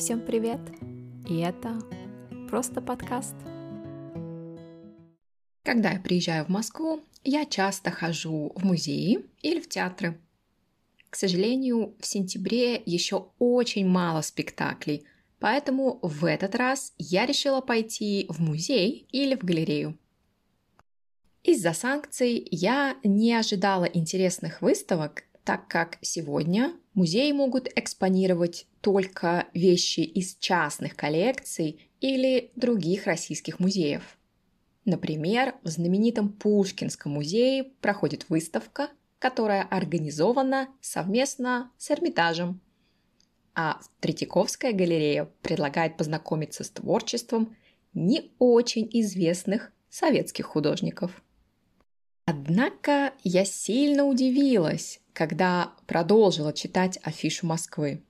Всем привет! И это просто подкаст. Когда я приезжаю в Москву, я часто хожу в музеи или в театры. К сожалению, в сентябре еще очень мало спектаклей, поэтому в этот раз я решила пойти в музей или в галерею. Из-за санкций я не ожидала интересных выставок, так как сегодня музеи могут экспонировать только вещи из частных коллекций или других российских музеев. Например, в знаменитом Пушкинском музее проходит выставка, которая организована совместно с Эрмитажем. А Третьяковская галерея предлагает познакомиться с творчеством не очень известных советских художников. Однако я сильно удивилась, когда продолжила читать афишу Москвы.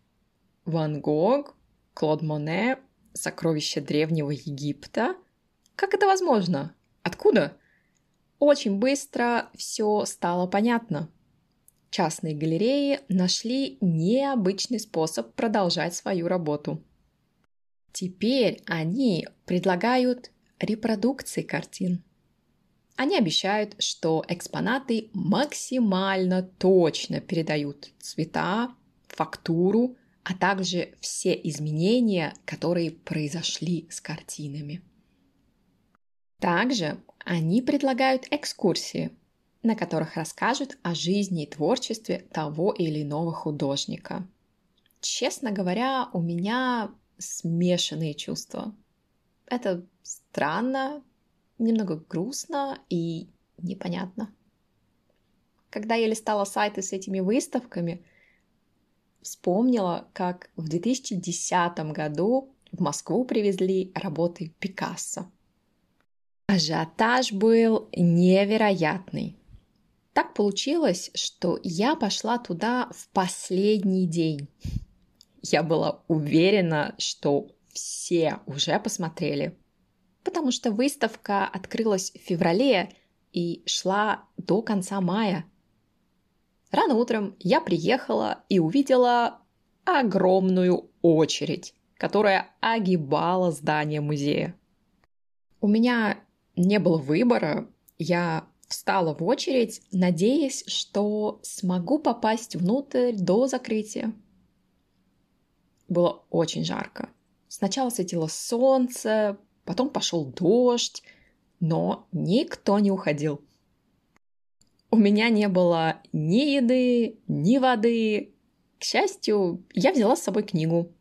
Ван Гог, Клод Моне, сокровища древнего Египта. Как это возможно? Откуда? Очень быстро все стало понятно. Частные галереи нашли необычный способ продолжать свою работу. Теперь они предлагают репродукции картин – они обещают, что экспонаты максимально точно передают цвета, фактуру, а также все изменения, которые произошли с картинами. Также они предлагают экскурсии, на которых расскажут о жизни и творчестве того или иного художника. Честно говоря, у меня смешанные чувства. Это странно, немного грустно и непонятно. Когда я листала сайты с этими выставками, вспомнила, как в 2010 году в Москву привезли работы Пикассо. Ажиотаж был невероятный. Так получилось, что я пошла туда в последний день. Я была уверена, что все уже посмотрели потому что выставка открылась в феврале и шла до конца мая. Рано утром я приехала и увидела огромную очередь, которая огибала здание музея. У меня не было выбора, я встала в очередь, надеясь, что смогу попасть внутрь до закрытия. Было очень жарко. Сначала светило солнце, потом пошел дождь, но никто не уходил. У меня не было ни еды, ни воды. К счастью, я взяла с собой книгу,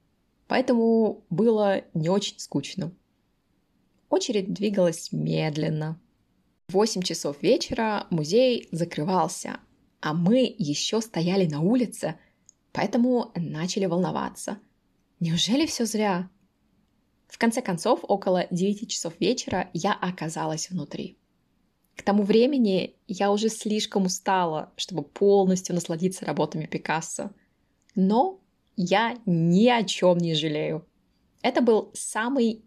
поэтому было не очень скучно. Очередь двигалась медленно. В 8 часов вечера музей закрывался, а мы еще стояли на улице, поэтому начали волноваться. Неужели все зря? В конце концов, около 9 часов вечера я оказалась внутри. К тому времени я уже слишком устала, чтобы полностью насладиться работами Пикассо. Но я ни о чем не жалею. Это был самый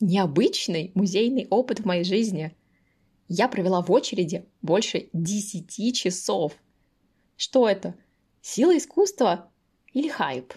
необычный музейный опыт в моей жизни. Я провела в очереди больше 10 часов. Что это? Сила искусства или хайп?